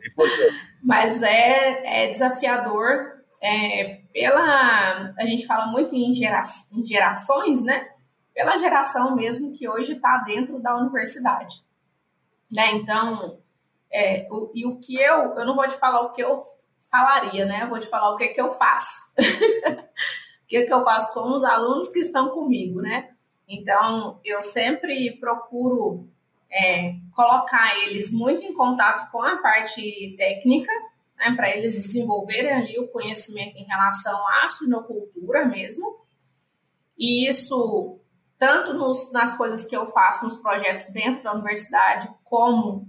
mas é, é desafiador é, pela a gente fala muito em, gera, em gerações, né? Pela geração mesmo que hoje está dentro da universidade, né? Então, é, o, e o que eu eu não vou te falar o que eu falaria, né? Eu vou te falar o que que eu faço, que eu faço com os alunos que estão comigo, né? Então, eu sempre procuro é, colocar eles muito em contato com a parte técnica, né, para eles desenvolverem ali o conhecimento em relação à suinocultura mesmo. E isso, tanto nos, nas coisas que eu faço, nos projetos dentro da universidade, como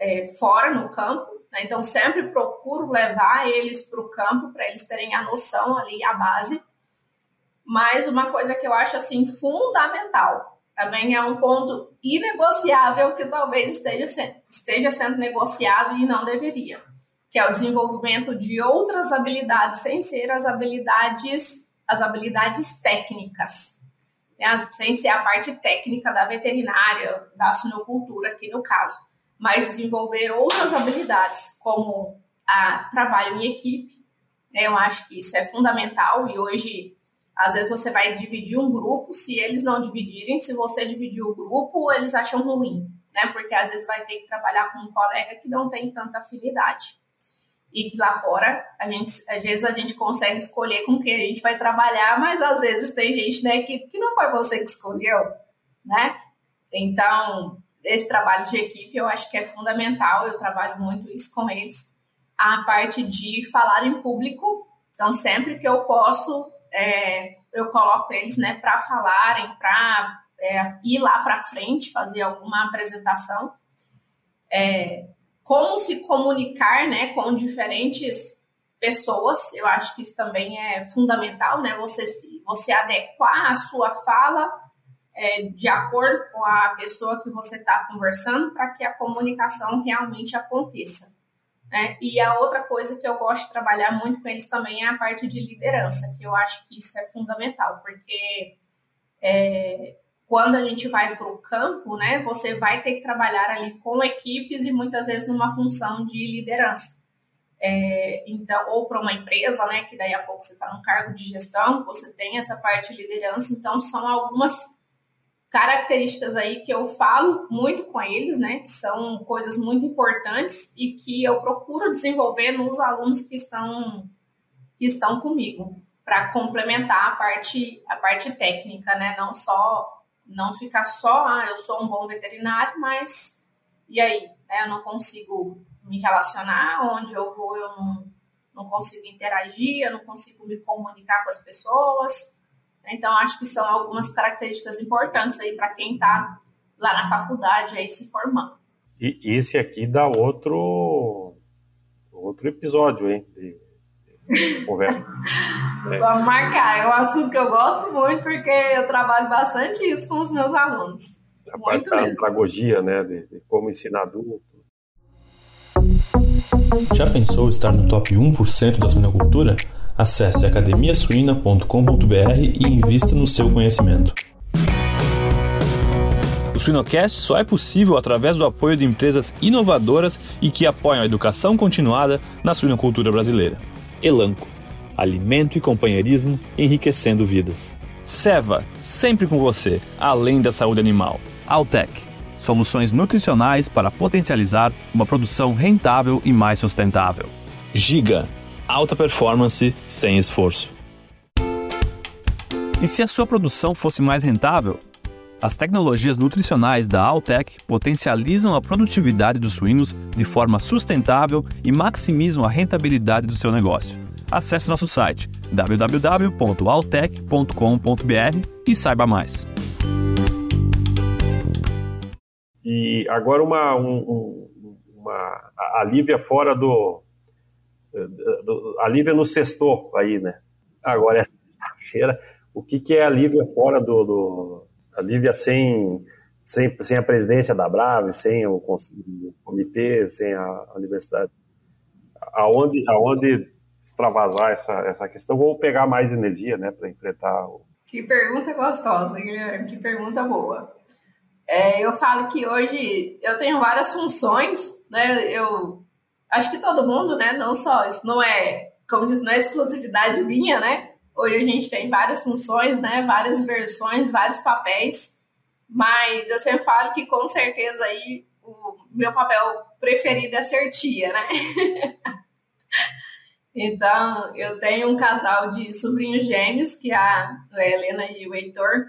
é, fora no campo. Né? Então, sempre procuro levar eles para o campo, para eles terem a noção ali, a base. Mas uma coisa que eu acho assim fundamental, também é um ponto inegociável que talvez esteja, esteja sendo negociado e não deveria que é o desenvolvimento de outras habilidades sem ser as habilidades as habilidades técnicas, né? sem ser a parte técnica da veterinária, da suinocultura aqui no caso, mas desenvolver outras habilidades como a trabalho em equipe. Né? Eu acho que isso é fundamental e hoje às vezes você vai dividir um grupo, se eles não dividirem, se você dividir o grupo, eles acham ruim, né? Porque às vezes vai ter que trabalhar com um colega que não tem tanta afinidade. E que lá fora, a gente, às vezes a gente consegue escolher com quem a gente vai trabalhar, mas às vezes tem gente na equipe que não foi você que escolheu, né? Então, esse trabalho de equipe eu acho que é fundamental, eu trabalho muito isso com eles. A parte de falar em público, então sempre que eu posso, é, eu coloco eles né, para falarem, para é, ir lá para frente, fazer alguma apresentação. É, como se comunicar né, com diferentes pessoas, eu acho que isso também é fundamental, né? Você, você adequar a sua fala é, de acordo com a pessoa que você está conversando para que a comunicação realmente aconteça. Né? E a outra coisa que eu gosto de trabalhar muito com eles também é a parte de liderança, que eu acho que isso é fundamental, porque é, quando a gente vai para o campo, né, você vai ter que trabalhar ali com equipes e muitas vezes numa função de liderança. É, então, ou para uma empresa, né, que daí a pouco você está no cargo de gestão, você tem essa parte de liderança, então são algumas características aí que eu falo muito com eles, né, que são coisas muito importantes e que eu procuro desenvolver nos alunos que estão que estão comigo para complementar a parte a parte técnica, né, não só não ficar só, ah, eu sou um bom veterinário, mas e aí, né, eu não consigo me relacionar, onde eu vou eu não não consigo interagir, eu não consigo me comunicar com as pessoas, então, acho que são algumas características importantes aí para quem está lá na faculdade aí se formando. E esse aqui dá outro outro episódio, hein? De, de conversa. é. Vamos marcar. É um assunto que eu gosto muito porque eu trabalho bastante isso com os meus alunos. A muito parte da andragogia, né? De, de como ensinar adulto. Já pensou estar no top 1% da suinocultura? Acesse academiasuina.com.br e invista no seu conhecimento. O Suinocast só é possível através do apoio de empresas inovadoras e que apoiam a educação continuada na suinocultura brasileira. Elanco, alimento e companheirismo enriquecendo vidas. Seva, sempre com você, além da saúde animal. Altec, soluções nutricionais para potencializar uma produção rentável e mais sustentável. Giga, alta performance sem esforço. E se a sua produção fosse mais rentável? As tecnologias nutricionais da Altec potencializam a produtividade dos suínos de forma sustentável e maximizam a rentabilidade do seu negócio. Acesse nosso site www.altec.com.br e saiba mais. E agora uma, um, uma a Lívia fora do, a Lívia no sextou aí, né? Agora é sexta-feira. O que, que é a Lívia fora do, do. a Lívia sem, sem, sem a presidência da Brave, sem o, o comitê, sem a, a, universidade? Aonde, aonde extravasar essa, essa questão? Vou pegar mais energia, né, para enfrentar. Que pergunta gostosa, Guilherme, que pergunta boa. É, eu falo que hoje eu tenho várias funções, né? Eu acho que todo mundo, né? Não só, isso não é, como diz, não é exclusividade minha, né? Hoje a gente tem várias funções, né? Várias versões, vários papéis, mas eu sempre falo que com certeza aí o meu papel preferido é ser tia, né? então, eu tenho um casal de sobrinhos gêmeos, que é a Helena e o Heitor,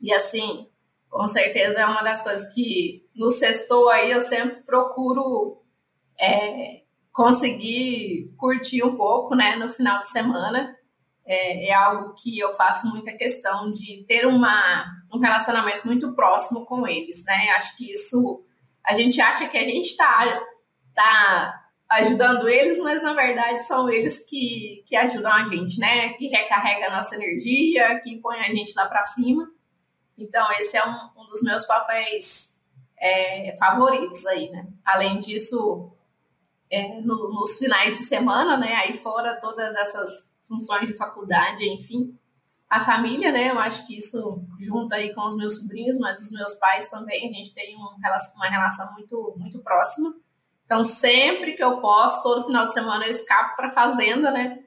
e assim, com certeza é uma das coisas que no sextou aí eu sempre procuro é, conseguir curtir um pouco, né, no final de semana. É, é, algo que eu faço muita questão de ter uma, um relacionamento muito próximo com eles, né? Acho que isso a gente acha que a gente está tá ajudando eles, mas na verdade são eles que, que ajudam a gente, né? Que recarrega a nossa energia, que põe a gente lá para cima. Então, esse é um, um dos meus papéis é, favoritos aí, né? Além disso, é, no, nos finais de semana, né? Aí fora todas essas funções de faculdade, enfim. A família, né? Eu acho que isso junta aí com os meus sobrinhos, mas os meus pais também, a gente tem uma relação, uma relação muito, muito próxima. Então, sempre que eu posso, todo final de semana eu escapo para a fazenda, né?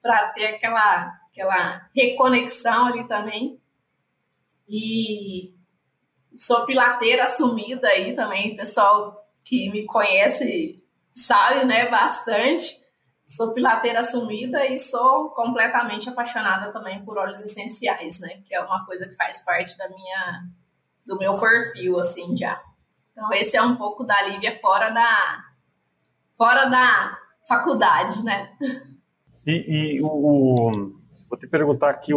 Para ter aquela, aquela reconexão ali também. E sou pilateira assumida aí também, pessoal que me conhece sabe, né, bastante. Sou pilateira assumida e sou completamente apaixonada também por óleos essenciais, né, que é uma coisa que faz parte da minha do meu perfil assim já. Então esse é um pouco da Lívia fora da fora da faculdade, né? E, e o, vou te perguntar aqui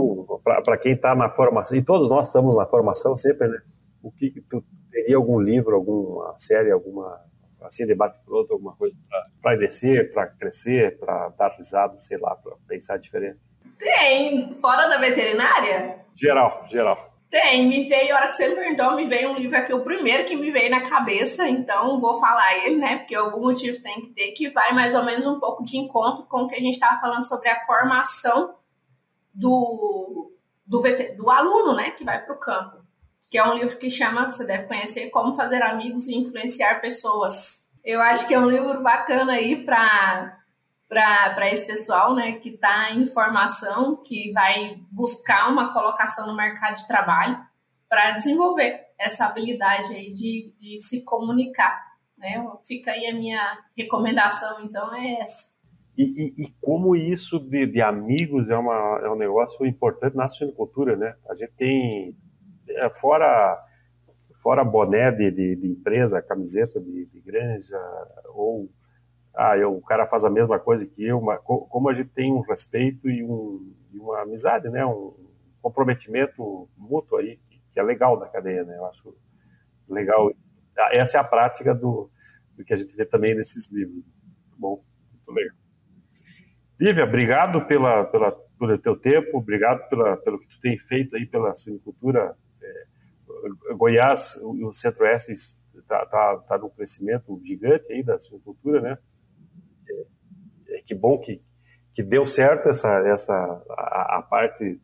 para quem está na formação e todos nós estamos na formação sempre, né? O que, que tu teria algum livro, alguma série, alguma assim, debate por outro, alguma coisa para descer, para crescer, para dar risada, sei lá, para pensar diferente? Tem, fora da veterinária? Geral, geral. Tem, me veio, a hora que você me perguntou, me veio um livro aqui, o primeiro que me veio na cabeça, então vou falar ele, né? Porque algum motivo tem que ter, que vai mais ou menos um pouco de encontro com o que a gente estava falando sobre a formação do, do, do aluno, né? Que vai para o campo que é um livro que chama, você deve conhecer, Como Fazer Amigos e Influenciar Pessoas. Eu acho que é um livro bacana aí para para esse pessoal né, que está em formação, que vai buscar uma colocação no mercado de trabalho para desenvolver essa habilidade aí de, de se comunicar. Né? Fica aí a minha recomendação, então, é essa. E, e, e como isso de, de, amigos é, uma, é um negócio importante na suinocultura, né? A gente tem fora fora boné de, de, de empresa, camiseta de, de, granja, ou ah, eu, o cara faz a mesma coisa que eu, mas como a gente tem um respeito e, um, e uma amizade, né, um comprometimento mútuo aí, que é legal da cadeia, né, eu acho legal. Ah, essa é a prática do, do que a gente vê também nesses livros. Muito bom, muito legal. Lívia, obrigado pela, pela, pelo teu tempo, obrigado pela, pelo que tu tem feito aí pela suinicultura Goiás, o centro-oeste está tá, tá num crescimento gigante aí da suinocultura, né? É, é, que bom que, que deu certo essa, essa a, a parte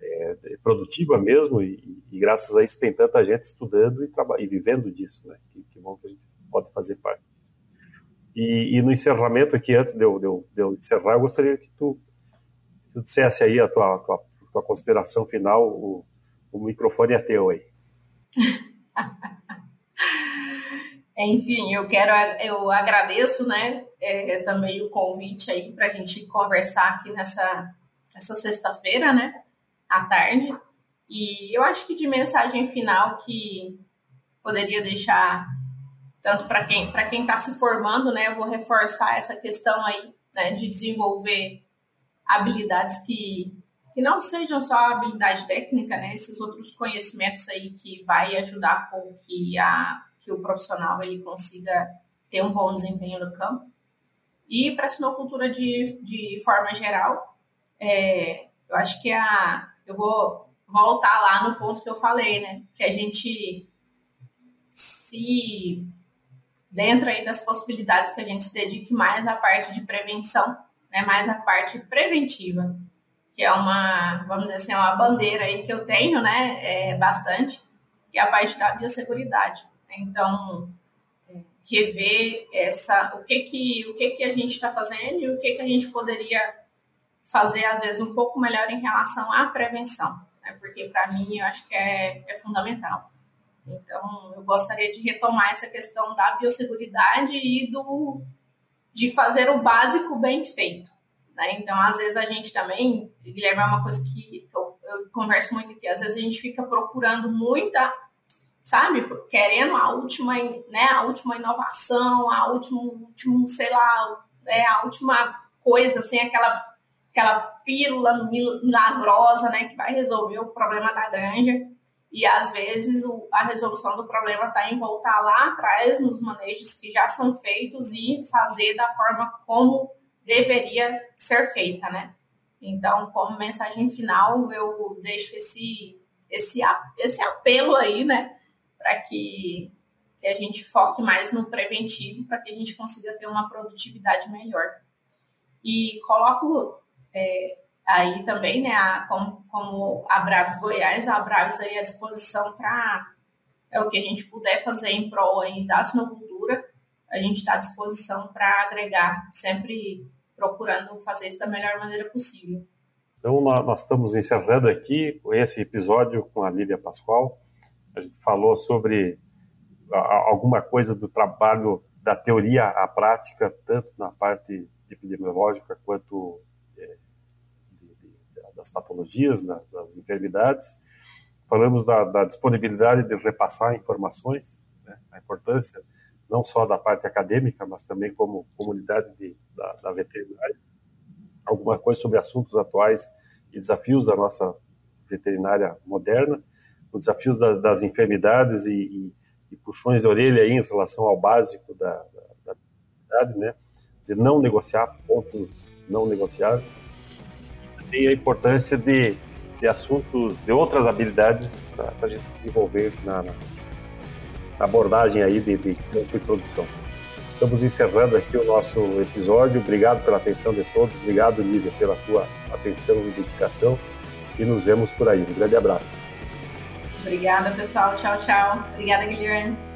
é, produtiva mesmo e, e, graças a isso tem tanta gente estudando e, e vivendo disso, né? Que, que, bom que a gente pode fazer parte disso. E, e no encerramento aqui, antes de eu, de, eu, de eu, encerrar, eu gostaria que tu, tu dissesse aí a tua, tua, tua consideração final, o, o microfone é teu aí. Enfim, eu quero, eu agradeço, né, é, também o convite aí para a gente conversar aqui nessa, nessa sexta-feira, né, à tarde. E eu acho que de mensagem final que poderia deixar tanto para quem para quem está se formando, né, eu vou reforçar essa questão aí né, de desenvolver habilidades que que não sejam só a habilidade técnica, né? Esses outros conhecimentos aí que vai ajudar com que a que o profissional ele consiga ter um bom desempenho no campo. E para a sinocultura de, de forma geral, é, eu acho que a eu vou voltar lá no ponto que eu falei, né? Que a gente se dentro aí das possibilidades que a gente se dedique mais à parte de prevenção, né? Mais à parte preventiva que é uma, vamos dizer assim, é uma bandeira aí que eu tenho, né, é, bastante, e a parte da biosseguridade. Então, é, rever essa, o que que, o que que a gente está fazendo e o que que a gente poderia fazer, às vezes, um pouco melhor em relação à prevenção, né, porque para mim eu acho que é, é fundamental. Então, eu gostaria de retomar essa questão da biosseguridade e do de fazer o básico bem feito. Né? Então, às vezes a gente também, Guilherme, é uma coisa que eu, eu converso muito aqui, às vezes a gente fica procurando muita, sabe, querendo a última, né, a última inovação, a último, último sei lá, né, a última coisa, assim, aquela, aquela pílula milagrosa, né, que vai resolver o problema da granja. E às vezes o, a resolução do problema está em voltar lá atrás nos manejos que já são feitos e fazer da forma como deveria ser feita, né? Então, como mensagem final, eu deixo esse esse esse apelo aí, né, para que que a gente foque mais no preventivo para que a gente consiga ter uma produtividade melhor. E coloco é, aí também, né, a, como, como a Braves Goiás, a Braves aí à disposição para é o que a gente puder fazer em prol aí da sinocultura, a gente está à disposição para agregar, sempre procurando fazer isso da melhor maneira possível. Então, nós estamos encerrando aqui esse episódio com a Lívia Pascoal. A gente falou sobre alguma coisa do trabalho da teoria à prática, tanto na parte epidemiológica quanto é, de, de, das patologias, das enfermidades. Falamos da, da disponibilidade de repassar informações, né, a importância não só da parte acadêmica, mas também como comunidade de, da, da veterinária. Alguma coisa sobre assuntos atuais e desafios da nossa veterinária moderna, os desafios da, das enfermidades e, e, e, puxões de orelha aí em relação ao básico da, da, da né? de não negociar pontos não negociáveis. E a importância de, de assuntos, de outras habilidades para a gente desenvolver na, na abordagem aí de, de campo e produção. Estamos encerrando aqui o nosso episódio. Obrigado pela atenção de todos. Obrigado, Lívia, pela tua atenção e dedicação. E nos vemos por aí. Um grande abraço. Obrigada, pessoal. Tchau, tchau. Obrigada, Guilherme.